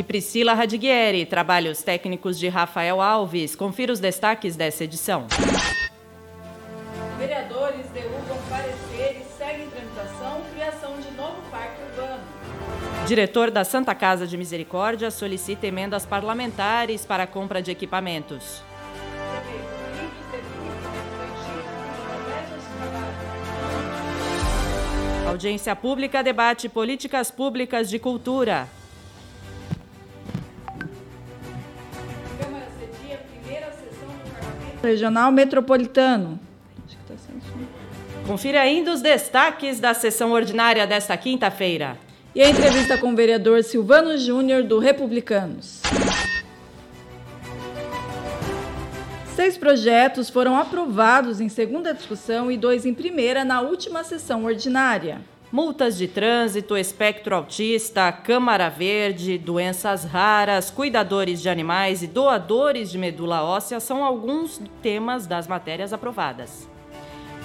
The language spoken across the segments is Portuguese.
e Priscila Radiguieri. Trabalhos técnicos de Rafael Alves. Confira os destaques dessa edição. Vereadores derrubam parecer e seguem em tramitação criação de novo parque urbano. Diretor da Santa Casa de Misericórdia solicita emendas parlamentares para a compra de equipamentos. Audiência pública debate políticas públicas de cultura. Regional Metropolitano. Confira ainda os destaques da sessão ordinária desta quinta-feira. E a entrevista com o vereador Silvano Júnior, do Republicanos. Seis projetos foram aprovados em segunda discussão e dois em primeira na última sessão ordinária. Multas de trânsito, espectro autista, Câmara Verde, doenças raras, cuidadores de animais e doadores de medula óssea são alguns temas das matérias aprovadas.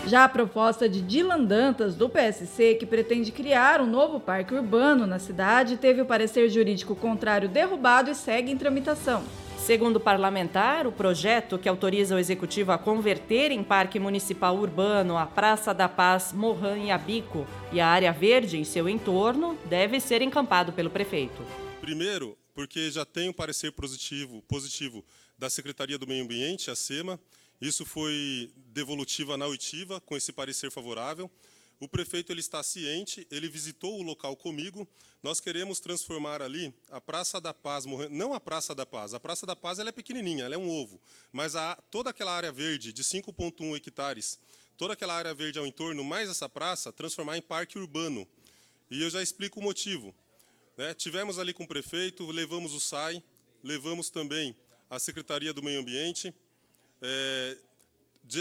Já a proposta de Dylan Dantas, do PSC, que pretende criar um novo parque urbano na cidade, teve o parecer jurídico contrário derrubado e segue em tramitação. Segundo o parlamentar, o projeto que autoriza o executivo a converter em parque municipal urbano a Praça da Paz, Morran e Abico e a área verde em seu entorno deve ser encampado pelo prefeito. Primeiro, porque já tem um parecer positivo, positivo da Secretaria do Meio Ambiente, a SEMA. Isso foi devolutiva na oitiva, com esse parecer favorável. O prefeito ele está ciente, ele visitou o local comigo. Nós queremos transformar ali a Praça da Paz, não a Praça da Paz. A Praça da Paz ela é pequenininha, ela é um ovo, mas a, toda aquela área verde de 5.1 hectares, toda aquela área verde ao entorno, mais essa praça, transformar em parque urbano. E eu já explico o motivo. Né? Tivemos ali com o prefeito, levamos o SAI, levamos também a Secretaria do Meio Ambiente, é,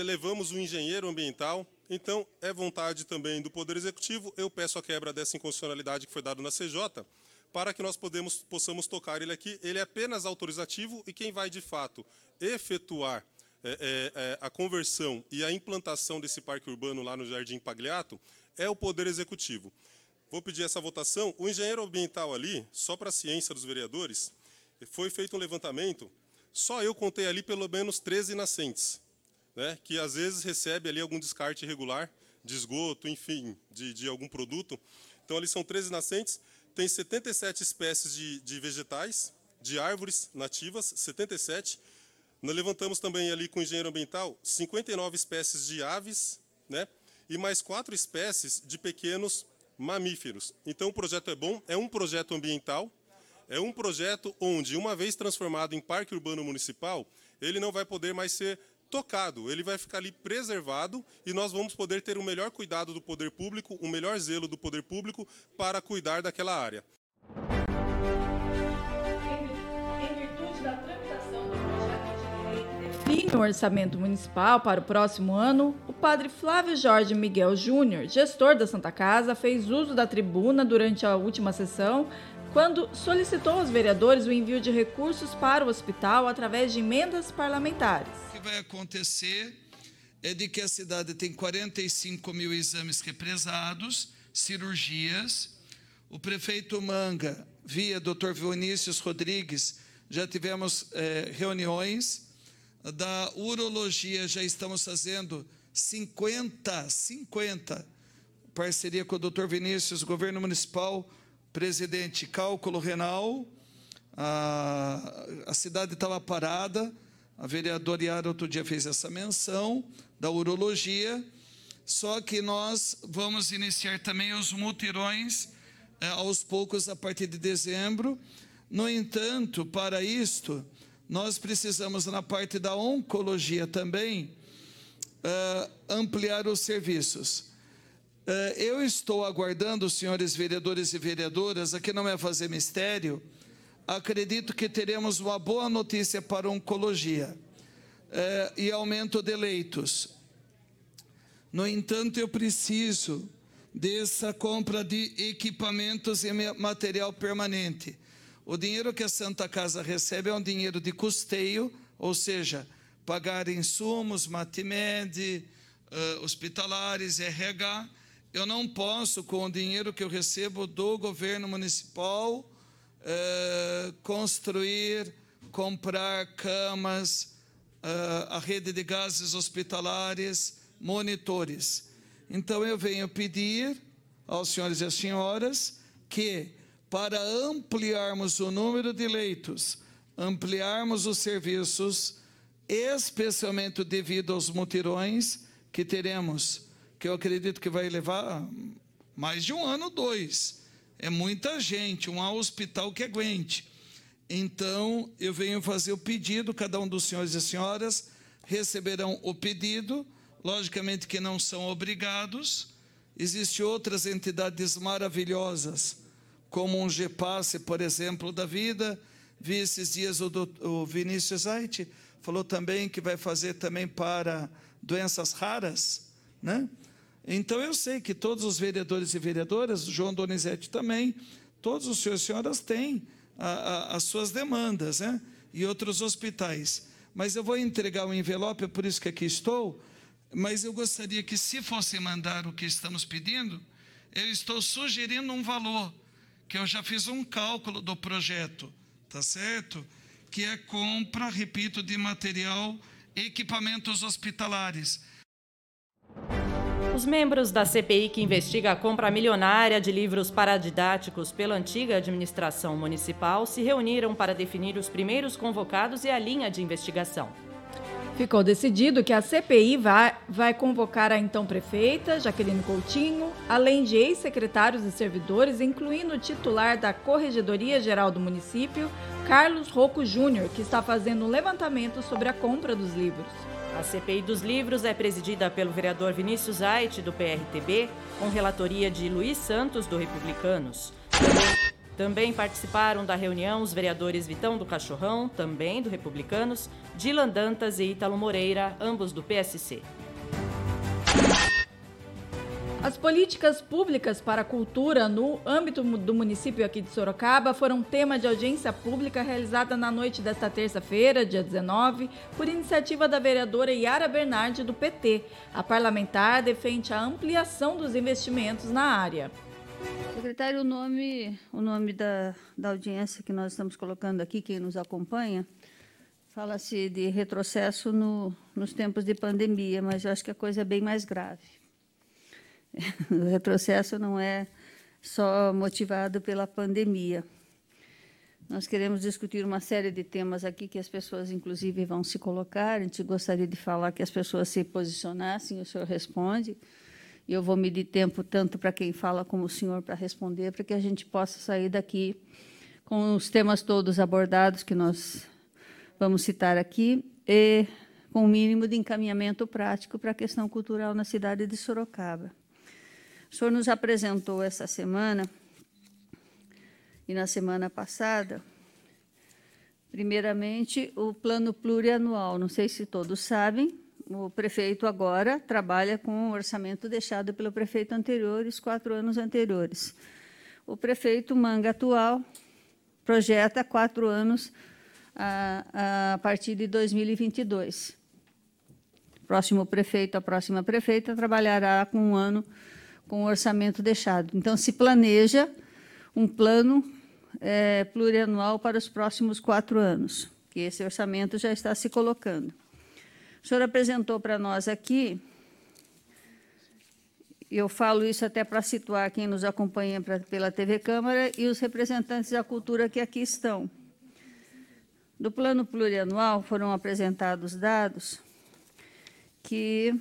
levamos o engenheiro ambiental, então, é vontade também do Poder Executivo. Eu peço a quebra dessa inconstitucionalidade que foi dada na CJ, para que nós podemos, possamos tocar ele aqui. Ele é apenas autorizativo e quem vai, de fato, efetuar é, é, é, a conversão e a implantação desse parque urbano lá no Jardim Pagliato é o Poder Executivo. Vou pedir essa votação. O engenheiro ambiental ali, só para a ciência dos vereadores, foi feito um levantamento, só eu contei ali pelo menos 13 nascentes né, que às vezes recebe ali algum descarte irregular de esgoto, enfim, de, de algum produto. Então, ali são 13 nascentes, tem 77 espécies de, de vegetais, de árvores nativas, 77. Nós levantamos também ali com o engenheiro ambiental 59 espécies de aves, né, e mais quatro espécies de pequenos mamíferos. Então, o projeto é bom, é um projeto ambiental, é um projeto onde, uma vez transformado em parque urbano municipal, ele não vai poder mais ser tocado, ele vai ficar ali preservado e nós vamos poder ter o melhor cuidado do poder público, o melhor zelo do poder público para cuidar daquela área. Define o orçamento municipal para o próximo ano, o padre Flávio Jorge Miguel Júnior, gestor da Santa Casa, fez uso da tribuna durante a última sessão quando solicitou aos vereadores o envio de recursos para o hospital através de emendas parlamentares. O que vai acontecer é de que a cidade tem 45 mil exames represados, cirurgias. O prefeito Manga, via Dr. Vinícius Rodrigues, já tivemos é, reuniões. Da urologia já estamos fazendo 50, 50, parceria com o Dr. Vinícius, governo municipal, presidente, cálculo renal, a, a cidade estava parada, a vereadora Yara outro dia fez essa menção da urologia, só que nós vamos iniciar também os mutirões é, aos poucos a partir de dezembro. No entanto, para isto, nós precisamos, na parte da oncologia também, é, ampliar os serviços. Eh, eu estou aguardando, senhores vereadores e vereadoras, aqui não é fazer mistério, acredito que teremos uma boa notícia para oncologia eh, e aumento de leitos. No entanto, eu preciso dessa compra de equipamentos e material permanente. O dinheiro que a Santa Casa recebe é um dinheiro de custeio, ou seja, pagar insumos, matimed, uh, hospitalares, RH, eu não posso, com o dinheiro que eu recebo do governo municipal, eh, construir, comprar camas, eh, a rede de gases hospitalares, monitores. Então eu venho pedir aos senhores e às senhoras que, para ampliarmos o número de leitos, ampliarmos os serviços, especialmente devido aos mutirões que teremos, que eu acredito que vai levar mais de um ano, dois. É muita gente, um hospital que aguente. Então, eu venho fazer o pedido, cada um dos senhores e senhoras receberão o pedido, logicamente que não são obrigados. Existem outras entidades maravilhosas, como um GPASSE, por exemplo, da vida. Vi esses dias o, o Vinícius Aite, falou também que vai fazer também para doenças raras, né? Então eu sei que todos os vereadores e vereadoras, João Donizete também, todos os senhores e senhoras têm a, a, as suas demandas, né? E outros hospitais. Mas eu vou entregar o um envelope, é por isso que aqui estou. Mas eu gostaria que, se fosse mandar o que estamos pedindo, eu estou sugerindo um valor, que eu já fiz um cálculo do projeto, tá certo? Que é compra, repito, de material, equipamentos hospitalares os membros da CPI que investiga a compra milionária de livros paradidáticos pela antiga administração municipal se reuniram para definir os primeiros convocados e a linha de investigação. Ficou decidido que a CPI vai, vai convocar a então prefeita, Jaqueline Coutinho, além de ex-secretários e servidores, incluindo o titular da Corregedoria Geral do município, Carlos Rocco Júnior, que está fazendo um levantamento sobre a compra dos livros. A CPI dos livros é presidida pelo vereador Vinícius Ait, do PRTB, com relatoria de Luiz Santos, do Republicanos. Também participaram da reunião os vereadores Vitão do Cachorrão, também do Republicanos, Dilan Dantas e Ítalo Moreira, ambos do PSC. As políticas públicas para a cultura no âmbito do município aqui de Sorocaba foram tema de audiência pública realizada na noite desta terça-feira, dia 19, por iniciativa da vereadora Yara Bernardi, do PT. A parlamentar defende a ampliação dos investimentos na área. Secretário, o nome, o nome da, da audiência que nós estamos colocando aqui, quem nos acompanha, fala-se de retrocesso no, nos tempos de pandemia, mas eu acho que a coisa é bem mais grave. o retrocesso não é só motivado pela pandemia. Nós queremos discutir uma série de temas aqui que as pessoas, inclusive, vão se colocar. A gente gostaria de falar que as pessoas se posicionassem, o senhor responde. E eu vou medir tempo tanto para quem fala como o senhor para responder, para que a gente possa sair daqui com os temas todos abordados que nós vamos citar aqui e com o um mínimo de encaminhamento prático para a questão cultural na cidade de Sorocaba. O senhor nos apresentou essa semana e na semana passada, primeiramente, o plano plurianual. Não sei se todos sabem, o prefeito agora trabalha com o orçamento deixado pelo prefeito anterior, os quatro anos anteriores. O prefeito Manga atual projeta quatro anos a, a partir de 2022. O próximo prefeito, a próxima prefeita, trabalhará com um ano com o orçamento deixado. Então, se planeja um plano é, plurianual para os próximos quatro anos, que esse orçamento já está se colocando. O senhor apresentou para nós aqui, eu falo isso até para situar quem nos acompanha pra, pela TV Câmara e os representantes da cultura que aqui estão. Do plano plurianual foram apresentados dados que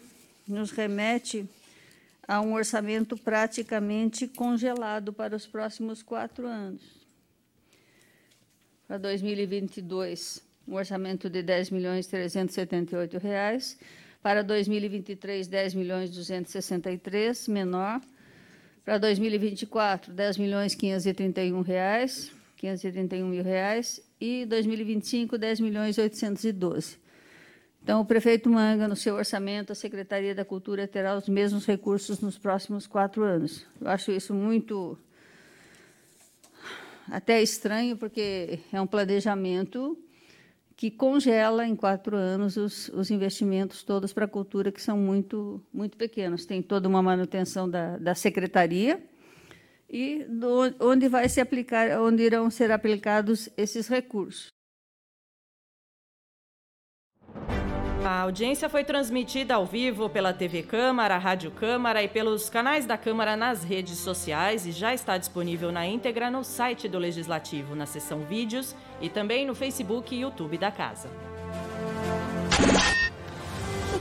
nos remete a um orçamento praticamente congelado para os próximos quatro anos. Para 2022, um orçamento de 10 milhões 378 reais. Para 2023, 10 milhões 263, menor. Para 2024, 10 milhões 531 reais, 531 mil reais. E 2025, 10 milhões 812. Então, o prefeito Manga, no seu orçamento, a Secretaria da Cultura terá os mesmos recursos nos próximos quatro anos. Eu acho isso muito até estranho, porque é um planejamento que congela em quatro anos os, os investimentos todos para a cultura, que são muito, muito pequenos. Tem toda uma manutenção da, da secretaria e do, onde vai se aplicar, onde irão ser aplicados esses recursos. A audiência foi transmitida ao vivo pela TV Câmara, Rádio Câmara e pelos canais da Câmara nas redes sociais e já está disponível na íntegra no site do Legislativo, na seção Vídeos e também no Facebook e YouTube da Casa.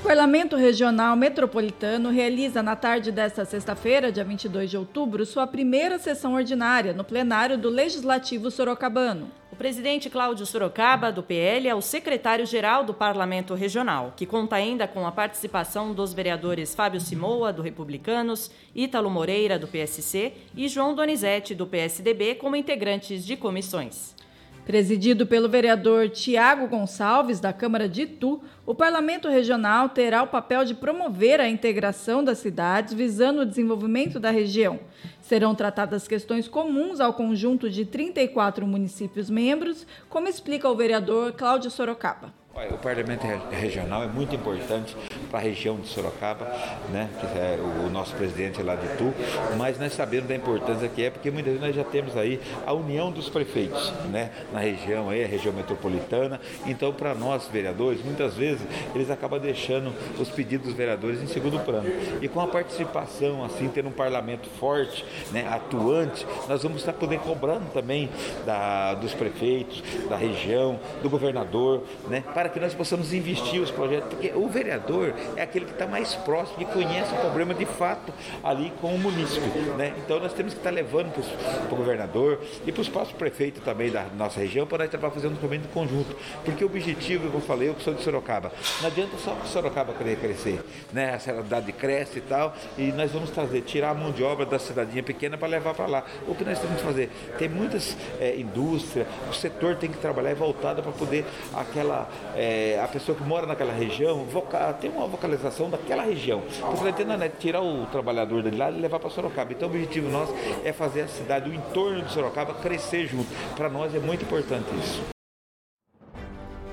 Parlamento Regional Metropolitano realiza na tarde desta sexta-feira, dia 22 de outubro, sua primeira sessão ordinária no plenário do Legislativo Sorocabano. O presidente Cláudio Sorocaba, do PL, é o secretário-geral do Parlamento Regional, que conta ainda com a participação dos vereadores Fábio Simoa, do Republicanos, Ítalo Moreira, do PSC e João Donizete, do PSDB, como integrantes de comissões. Presidido pelo vereador Tiago Gonçalves, da Câmara de Itu, o Parlamento Regional terá o papel de promover a integração das cidades visando o desenvolvimento da região. Serão tratadas questões comuns ao conjunto de 34 municípios membros, como explica o vereador Cláudio Sorocaba. O parlamento regional é muito importante para a região de Sorocaba, né, que é o nosso presidente lá de Tu, mas nós sabemos da importância que é, porque muitas vezes nós já temos aí a união dos prefeitos, né, na região aí, a região metropolitana. Então, para nós vereadores, muitas vezes eles acabam deixando os pedidos dos vereadores em segundo plano. E com a participação, assim, tendo um parlamento forte, né, atuante, nós vamos estar podendo cobrando também da, dos prefeitos, da região, do governador, né, para que nós possamos investir os projetos, porque o vereador é aquele que está mais próximo e conhece o problema de fato ali com o município. Né? Então nós temos que estar tá levando para o governador e para os próximos prefeitos também da nossa região para nós estar fazendo um documento conjunto. Porque o objetivo, eu falei, eu que sou de Sorocaba, não adianta só que Sorocaba querer crescer, né? a cidade cresce e tal, e nós vamos trazer, tirar a mão de obra da cidadinha pequena para levar para lá. O que nós temos que fazer? Tem muitas é, indústrias, o setor tem que trabalhar voltado para poder aquela é, a pessoa que mora naquela região voca, tem uma vocalização daquela região. Porque não adianta né, tirar o trabalhador dele lá e levar para Sorocaba. Então o objetivo nosso é fazer a cidade, o entorno de Sorocaba crescer junto. Para nós é muito importante isso.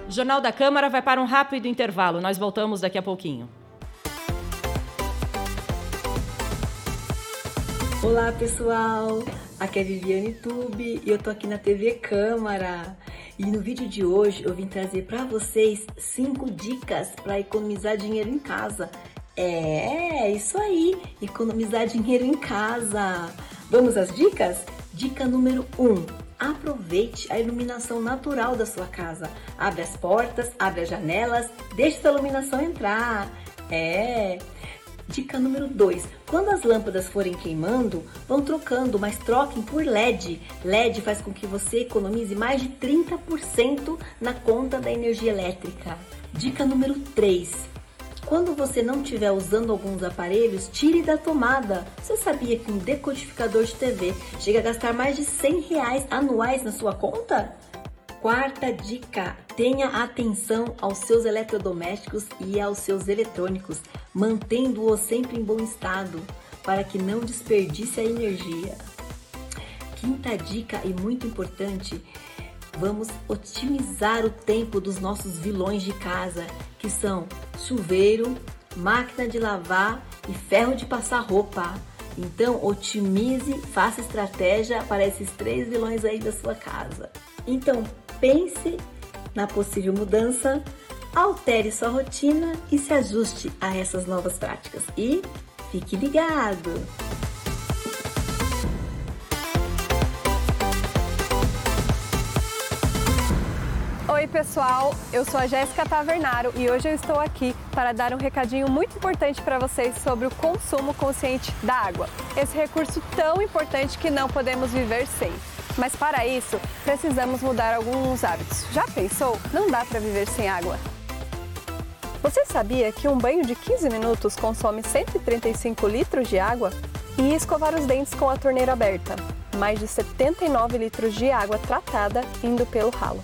O Jornal da Câmara vai para um rápido intervalo. Nós voltamos daqui a pouquinho. Olá pessoal, aqui é Viviane Tube e eu tô aqui na TV Câmara. E no vídeo de hoje eu vim trazer para vocês cinco dicas para economizar dinheiro em casa. É, isso aí, economizar dinheiro em casa. Vamos às dicas? Dica número 1. Um, aproveite a iluminação natural da sua casa. Abre as portas, abre as janelas, deixe a iluminação entrar. É. Dica número 2. Quando as lâmpadas forem queimando, vão trocando, mas troquem por LED. LED faz com que você economize mais de 30% na conta da energia elétrica. Dica número 3. Quando você não estiver usando alguns aparelhos, tire da tomada. Você sabia que um decodificador de TV chega a gastar mais de 100 reais anuais na sua conta? Quarta dica: tenha atenção aos seus eletrodomésticos e aos seus eletrônicos, mantendo-os sempre em bom estado para que não desperdice a energia. Quinta dica e muito importante: vamos otimizar o tempo dos nossos vilões de casa, que são chuveiro, máquina de lavar e ferro de passar roupa. Então, otimize, faça estratégia para esses três vilões aí da sua casa. Então, pense na possível mudança, altere sua rotina e se ajuste a essas novas práticas. E fique ligado! Oi, pessoal, eu sou a Jéssica Tavernaro e hoje eu estou aqui para dar um recadinho muito importante para vocês sobre o consumo consciente da água. Esse recurso tão importante que não podemos viver sem. Mas para isso, precisamos mudar alguns hábitos. Já pensou? Não dá para viver sem água. Você sabia que um banho de 15 minutos consome 135 litros de água? E escovar os dentes com a torneira aberta, mais de 79 litros de água tratada indo pelo ralo.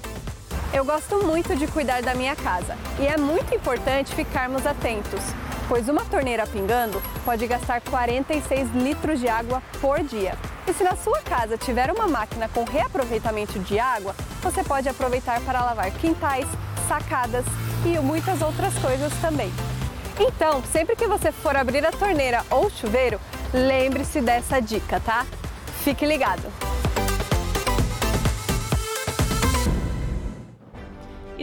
Eu gosto muito de cuidar da minha casa e é muito importante ficarmos atentos, pois uma torneira pingando pode gastar 46 litros de água por dia. E se na sua casa tiver uma máquina com reaproveitamento de água, você pode aproveitar para lavar quintais, sacadas e muitas outras coisas também. Então, sempre que você for abrir a torneira ou chuveiro, lembre-se dessa dica, tá? Fique ligado!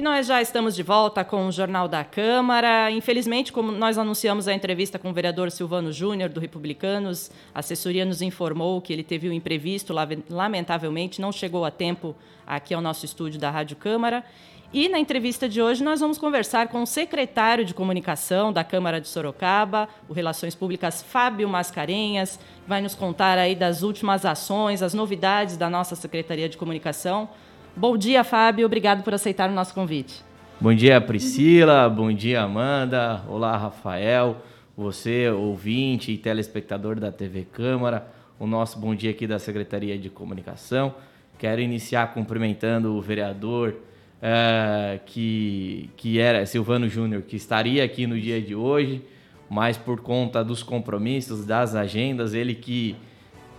Nós já estamos de volta com o Jornal da Câmara. Infelizmente, como nós anunciamos a entrevista com o vereador Silvano Júnior, do Republicanos, a assessoria nos informou que ele teve um imprevisto, lamentavelmente, não chegou a tempo aqui ao nosso estúdio da Rádio Câmara. E na entrevista de hoje nós vamos conversar com o secretário de Comunicação da Câmara de Sorocaba, o Relações Públicas Fábio Mascarenhas, vai nos contar aí das últimas ações, as novidades da nossa Secretaria de Comunicação. Bom dia, Fábio. Obrigado por aceitar o nosso convite. Bom dia, Priscila. Bom dia, Amanda. Olá, Rafael. Você, ouvinte e telespectador da TV Câmara. O nosso bom dia aqui da Secretaria de Comunicação. Quero iniciar cumprimentando o vereador é, que, que era Silvano Júnior, que estaria aqui no dia de hoje, mas por conta dos compromissos, das agendas, ele que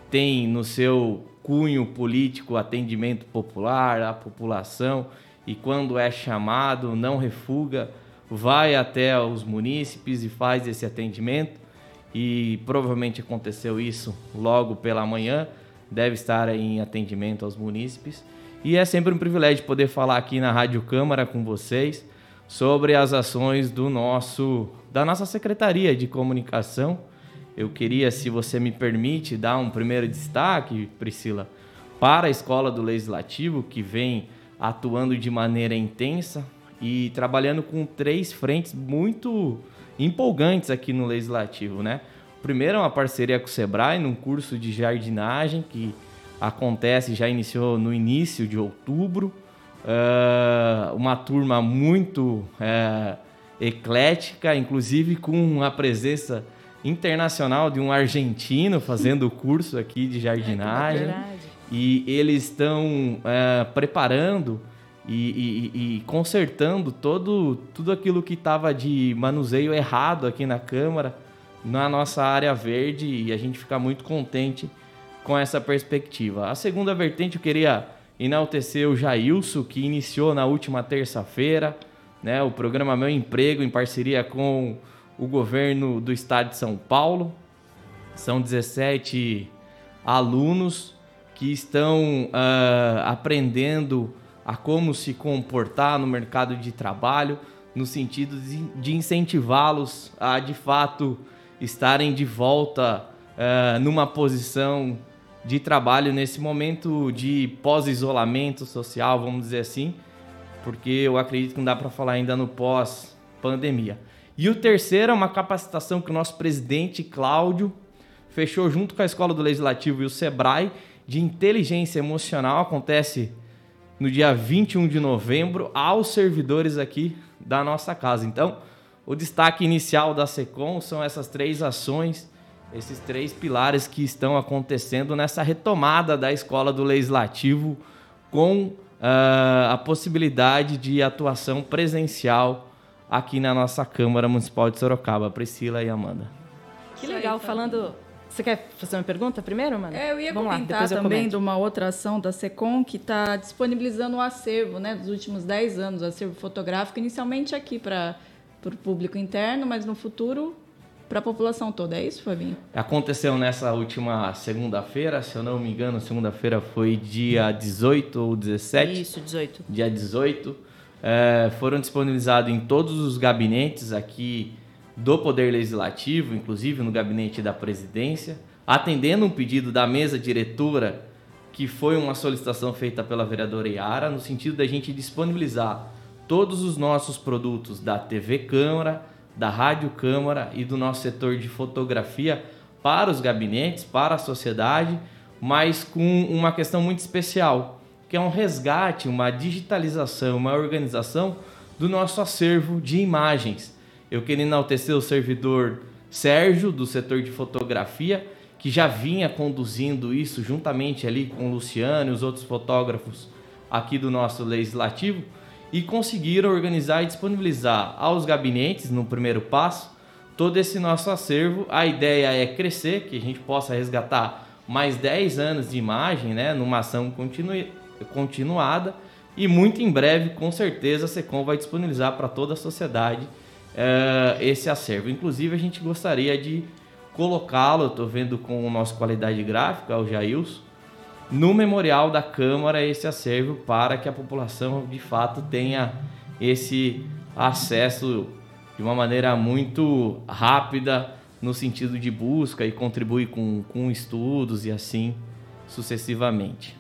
tem no seu cunho político atendimento popular à população e quando é chamado não refuga, vai até os munícipes e faz esse atendimento. E provavelmente aconteceu isso logo pela manhã, deve estar em atendimento aos munícipes. E é sempre um privilégio poder falar aqui na Rádio Câmara com vocês sobre as ações do nosso da nossa Secretaria de Comunicação eu queria, se você me permite, dar um primeiro destaque, Priscila, para a Escola do Legislativo, que vem atuando de maneira intensa e trabalhando com três frentes muito empolgantes aqui no Legislativo, né? Primeiro é uma parceria com o Sebrae num curso de jardinagem que acontece, já iniciou no início de outubro. Uh, uma turma muito uh, eclética, inclusive com a presença internacional de um argentino fazendo o curso aqui de jardinagem. É e eles estão é, preparando e, e, e, consertando todo, tudo aquilo que estava de manuseio errado aqui na Câmara, na nossa área verde, e a gente fica muito contente com essa perspectiva. A segunda vertente eu queria enaltecer o Jailson, que iniciou na última terça-feira né, o programa Meu Emprego, em parceria com o governo do estado de São Paulo. São 17 alunos que estão uh, aprendendo a como se comportar no mercado de trabalho, no sentido de, incentivá-los a de fato estarem de volta uh, numa posição de trabalho nesse momento de pós-isolamento social, vamos dizer assim, porque eu acredito que não dá para falar ainda no pós-pandemia. E o terceiro é uma capacitação que o nosso presidente Cláudio fechou junto com a Escola do Legislativo e o Sebrae de inteligência emocional. Acontece no dia 21 de novembro aos servidores aqui da nossa casa. Então, o destaque inicial da SECOM são essas três ações, esses três pilares que estão acontecendo nessa retomada da Escola do Legislativo com uh, a possibilidade de atuação presencial aqui na nossa Câmara Municipal de Sorocaba, Priscila e Amanda. Que legal, falando. Você quer fazer uma pergunta primeiro, Amanda? É, eu ia Vamos comentar lá, também de uma outra ação da SECOM que está disponibilizando o acervo né, dos últimos 10 anos, o acervo fotográfico, inicialmente aqui para o público interno, mas no futuro para a população toda. É isso, Fabinho? Aconteceu nessa última segunda-feira, se eu não me engano, segunda-feira foi dia 18 ou 17? Isso, 18. Dia 18 é, foram disponibilizados em todos os gabinetes aqui do Poder Legislativo, inclusive no gabinete da presidência, atendendo um pedido da mesa diretora, que foi uma solicitação feita pela vereadora Iara, no sentido da gente disponibilizar todos os nossos produtos da TV Câmara, da Rádio Câmara e do nosso setor de fotografia para os gabinetes, para a sociedade, mas com uma questão muito especial que é um resgate, uma digitalização, uma organização do nosso acervo de imagens. Eu queria enaltecer o servidor Sérgio, do setor de fotografia, que já vinha conduzindo isso juntamente ali com o Luciano e os outros fotógrafos aqui do nosso legislativo e conseguiram organizar e disponibilizar aos gabinetes, no primeiro passo, todo esse nosso acervo. A ideia é crescer, que a gente possa resgatar mais 10 anos de imagem, né, numa ação contínua continuada e muito em breve, com certeza, a SECOM vai disponibilizar para toda a sociedade uh, esse acervo. Inclusive, a gente gostaria de colocá-lo, estou vendo com o nosso qualidade gráfica, o Jailson, no memorial da Câmara esse acervo para que a população de fato tenha esse acesso de uma maneira muito rápida no sentido de busca e contribuir com, com estudos e assim sucessivamente.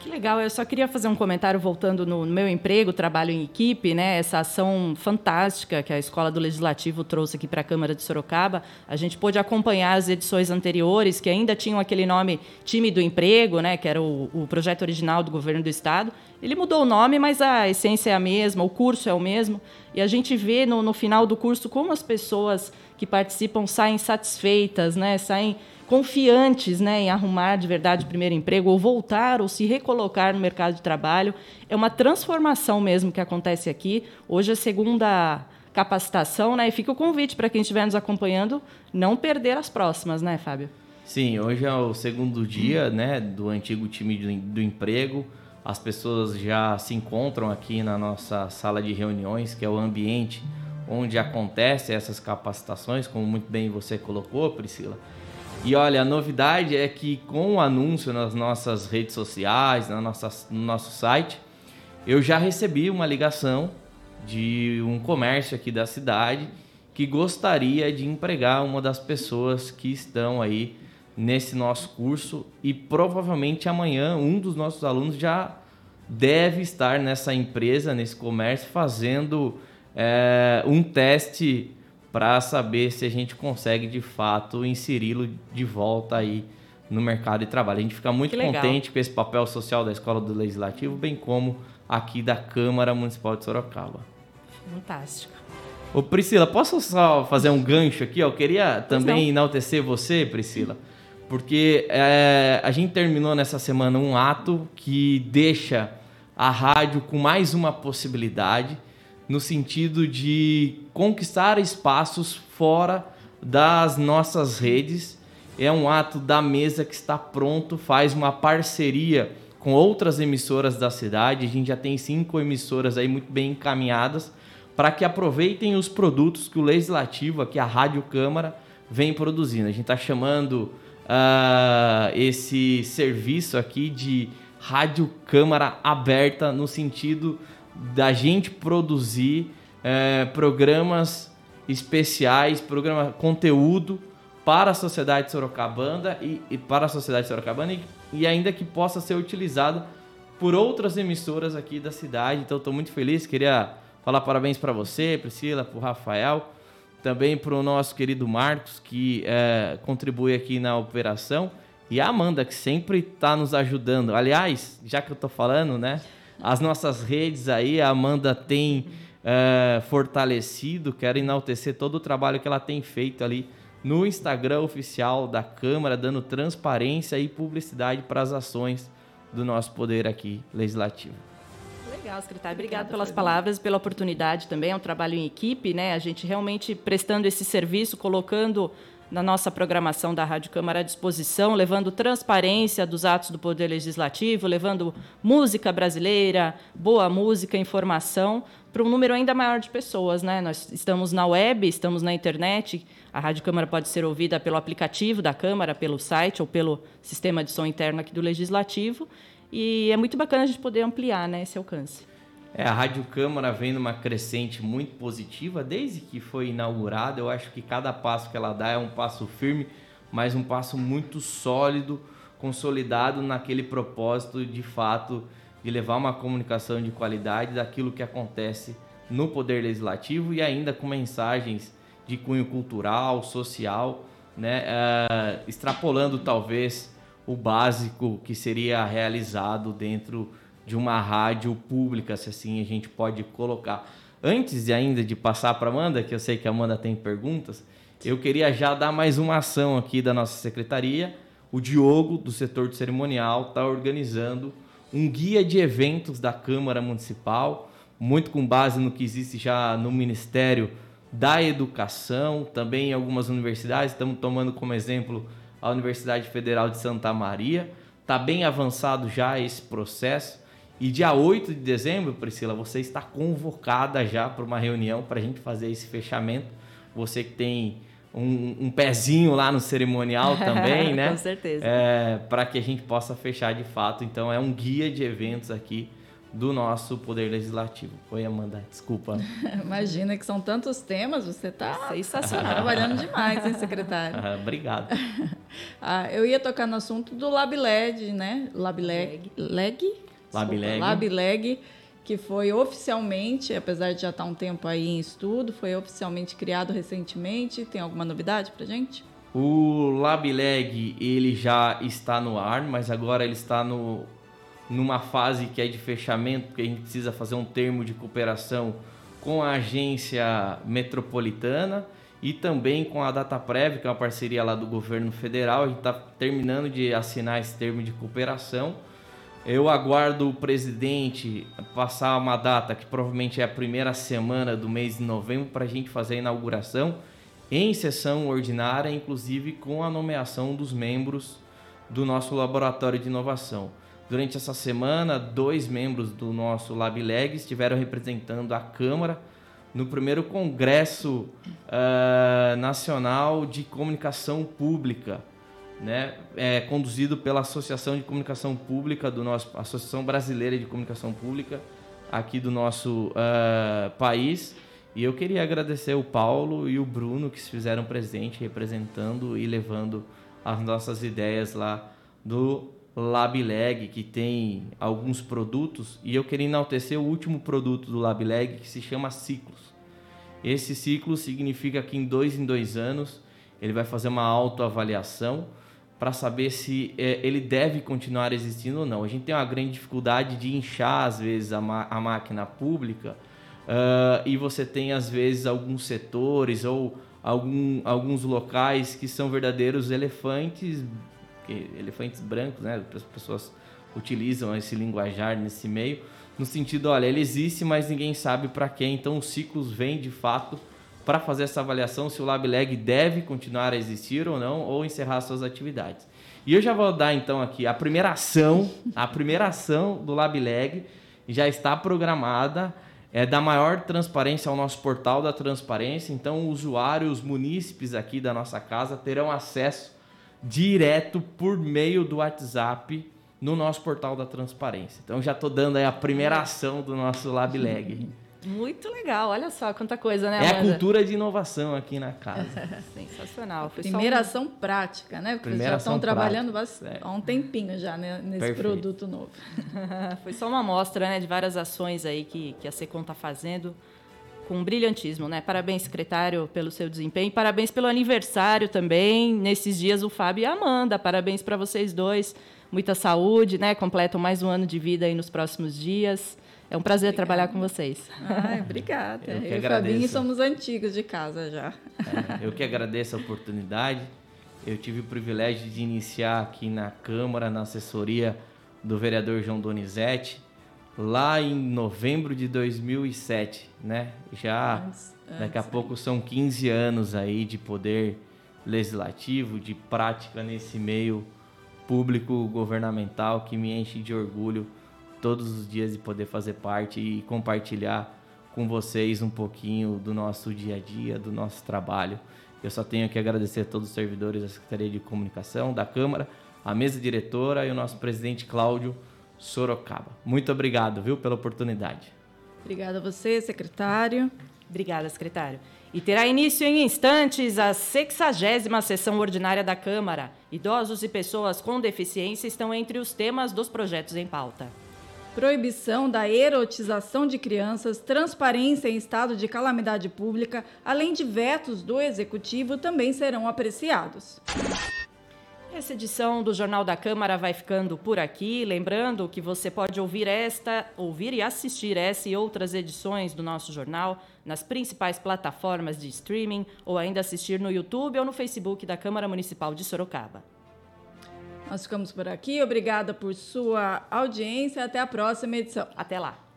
Que legal, eu só queria fazer um comentário voltando no meu emprego, trabalho em equipe, né? Essa ação fantástica que a Escola do Legislativo trouxe aqui para a Câmara de Sorocaba. A gente pôde acompanhar as edições anteriores, que ainda tinham aquele nome Time do Emprego, né? Que era o, o projeto original do governo do estado. Ele mudou o nome, mas a essência é a mesma, o curso é o mesmo. E a gente vê no, no final do curso como as pessoas que participam saem satisfeitas, né? Saem confiantes né, em arrumar de verdade o primeiro emprego, ou voltar ou se recolocar no mercado de trabalho. É uma transformação mesmo que acontece aqui. Hoje é a segunda capacitação, né? E fica o convite para quem estiver nos acompanhando não perder as próximas, né, Fábio? Sim, hoje é o segundo dia né, do antigo time do emprego. As pessoas já se encontram aqui na nossa sala de reuniões, que é o ambiente onde acontecem essas capacitações, como muito bem você colocou, Priscila. E olha, a novidade é que com o anúncio nas nossas redes sociais, na nossa, no nosso site, eu já recebi uma ligação de um comércio aqui da cidade que gostaria de empregar uma das pessoas que estão aí nesse nosso curso e provavelmente amanhã um dos nossos alunos já deve estar nessa empresa, nesse comércio, fazendo é, um teste para saber se a gente consegue de fato inseri-lo de volta aí no mercado de trabalho. A gente fica muito contente com esse papel social da Escola do Legislativo, bem como aqui da Câmara Municipal de Sorocaba. Fantástico. Ô Priscila, posso só fazer um gancho aqui? Eu queria também enaltecer você, Priscila, porque é, a gente terminou nessa semana um ato que deixa a rádio com mais uma possibilidade no sentido de conquistar espaços fora das nossas redes. É um ato da mesa que está pronto, faz uma parceria com outras emissoras da cidade. A gente já tem cinco emissoras aí muito bem encaminhadas para que aproveitem os produtos que o Legislativo, aqui a Rádio Câmara, vem produzindo. A gente está chamando uh, esse serviço aqui de Rádio Câmara aberta no sentido da gente produzir é, programas especiais, programa conteúdo para a sociedade sorocabana e, e para a sociedade sorocabana e, e, ainda que possa ser utilizado por outras emissoras aqui da cidade. Então estou muito feliz, queria falar parabéns para você, Priscila, para o Rafael, também para o nosso querido Marcos que é, contribui aqui na operação e a Amanda que sempre está nos ajudando. Aliás, já que eu estou falando, né? As nossas redes aí, a Amanda tem é, fortalecido, quero enaltecer todo o trabalho que ela tem feito ali no Instagram oficial da Câmara, dando transparência e publicidade para as ações do nosso poder aqui legislativo. Legal, secretário. Obrigado pelas palavras, pela oportunidade também. É um trabalho em equipe, né? A gente realmente prestando esse serviço, colocando na nossa programação da Rádio Câmara à disposição, levando transparência dos atos do Poder Legislativo, levando música brasileira, boa música, informação para um número ainda maior de pessoas. Né? Nós estamos na web, estamos na internet, a Rádio Câmara pode ser ouvida pelo aplicativo da Câmara, pelo site ou pelo sistema de som interno aqui do Legislativo, e é muito bacana a gente poder ampliar né, esse alcance. É, a Rádio Câmara vem numa crescente muito positiva desde que foi inaugurada. Eu acho que cada passo que ela dá é um passo firme, mas um passo muito sólido, consolidado naquele propósito de fato de levar uma comunicação de qualidade daquilo que acontece no Poder Legislativo e ainda com mensagens de cunho cultural, social, né, uh, extrapolando talvez o básico que seria realizado dentro de uma rádio pública, se assim a gente pode colocar. Antes ainda de passar para Amanda, que eu sei que a Amanda tem perguntas, eu queria já dar mais uma ação aqui da nossa secretaria. O Diogo, do setor de cerimonial, está organizando um guia de eventos da Câmara Municipal, muito com base no que existe já no Ministério da Educação, também em algumas universidades. Estamos tomando como exemplo a Universidade Federal de Santa Maria. Está bem avançado já esse processo. E dia 8 de dezembro, Priscila, você está convocada já para uma reunião para a gente fazer esse fechamento. Você que tem um, um pezinho lá no cerimonial também, né? Com certeza. É, para que a gente possa fechar de fato. Então, é um guia de eventos aqui do nosso Poder Legislativo. Oi, Amanda, desculpa. Imagina que são tantos temas, você está sensacional, trabalhando demais, hein, secretário? Ah, obrigado. ah, eu ia tocar no assunto do LabLed, né? LabLeg. Leg? LabLeg. LabLeg, que foi oficialmente, apesar de já estar um tempo aí em estudo, foi oficialmente criado recentemente. Tem alguma novidade para gente? O LabLeg, ele já está no ar, mas agora ele está no numa fase que é de fechamento, porque a gente precisa fazer um termo de cooperação com a agência metropolitana e também com a DataPrev, que é uma parceria lá do governo federal. A gente está terminando de assinar esse termo de cooperação. Eu aguardo o presidente passar uma data que provavelmente é a primeira semana do mês de novembro para a gente fazer a inauguração em sessão ordinária, inclusive com a nomeação dos membros do nosso laboratório de inovação. Durante essa semana, dois membros do nosso LabLeg estiveram representando a Câmara no primeiro Congresso uh, Nacional de Comunicação Pública, né? É, conduzido pela Associação de Comunicação Pública do nosso Associação Brasileira de Comunicação Pública aqui do nosso uh, país. E eu queria agradecer o Paulo e o Bruno que se fizeram presente representando e levando as nossas ideias lá do LabLeg, que tem alguns produtos, e eu queria enaltecer o último produto do LabLeg, que se chama Ciclos. Esse ciclo significa que em dois em dois anos ele vai fazer uma autoavaliação para saber se é, ele deve continuar existindo ou não. A gente tem uma grande dificuldade de inchar, às vezes, a, a máquina pública, uh, e você tem, às vezes, alguns setores ou algum, alguns locais que são verdadeiros elefantes elefantes brancos, né? As pessoas utilizam esse linguajar nesse meio, no sentido, olha, ele existe, mas ninguém sabe para quem. Então, os ciclos vêm de fato para fazer essa avaliação se o LabLeg deve continuar a existir ou não, ou encerrar suas atividades. E eu já vou dar então aqui a primeira ação, a primeira ação do LabLeg já está programada é da maior transparência ao nosso portal da transparência. Então, usuários, munícipes aqui da nossa casa terão acesso direto por meio do WhatsApp no nosso portal da transparência. Então já estou dando aí a primeira ação do nosso LabLeg. Muito legal, olha só quanta coisa, né? Amanda? É a cultura de inovação aqui na casa. Sensacional. Foi Primeira um... ação prática, né? Porque Primeira vocês já estão trabalhando bastante, há um tempinho já né? nesse Perfeito. produto novo. Foi só uma amostra né, de várias ações aí que, que a Secom está fazendo com brilhantismo, né? Parabéns, secretário, pelo seu desempenho. Parabéns pelo aniversário também. Nesses dias, o Fábio e a Amanda. Parabéns para vocês dois. Muita saúde, né? Completam mais um ano de vida aí nos próximos dias. É um prazer obrigada. trabalhar com vocês. Ai, obrigada. Eu, eu e o Fabinho somos antigos de casa já. É, eu que agradeço a oportunidade. Eu tive o privilégio de iniciar aqui na Câmara, na assessoria do vereador João Donizete lá em novembro de 2007, né? Já antes, daqui a pouco são 15 anos aí de poder legislativo, de prática nesse meio público governamental que me enche de orgulho todos os dias de poder fazer parte e compartilhar com vocês um pouquinho do nosso dia a dia, do nosso trabalho. Eu só tenho que agradecer a todos os servidores da Secretaria de Comunicação, da Câmara, a mesa diretora e o nosso presidente Cláudio Sorocaba. Muito obrigado, viu, pela oportunidade. Obrigada a você, secretário. Obrigada, secretário. E terá início em instantes a 60 sessão ordinária da Câmara. Idosos e pessoas com deficiência estão entre os temas dos projetos em pauta. Proibição da erotização de crianças, transparência em estado de calamidade pública, além de vetos do Executivo, também serão apreciados. Essa edição do Jornal da Câmara vai ficando por aqui. Lembrando que você pode ouvir esta, ouvir e assistir essa e outras edições do nosso jornal nas principais plataformas de streaming ou ainda assistir no YouTube ou no Facebook da Câmara Municipal de Sorocaba. Nós ficamos por aqui. Obrigada por sua audiência. Até a próxima edição. Até lá.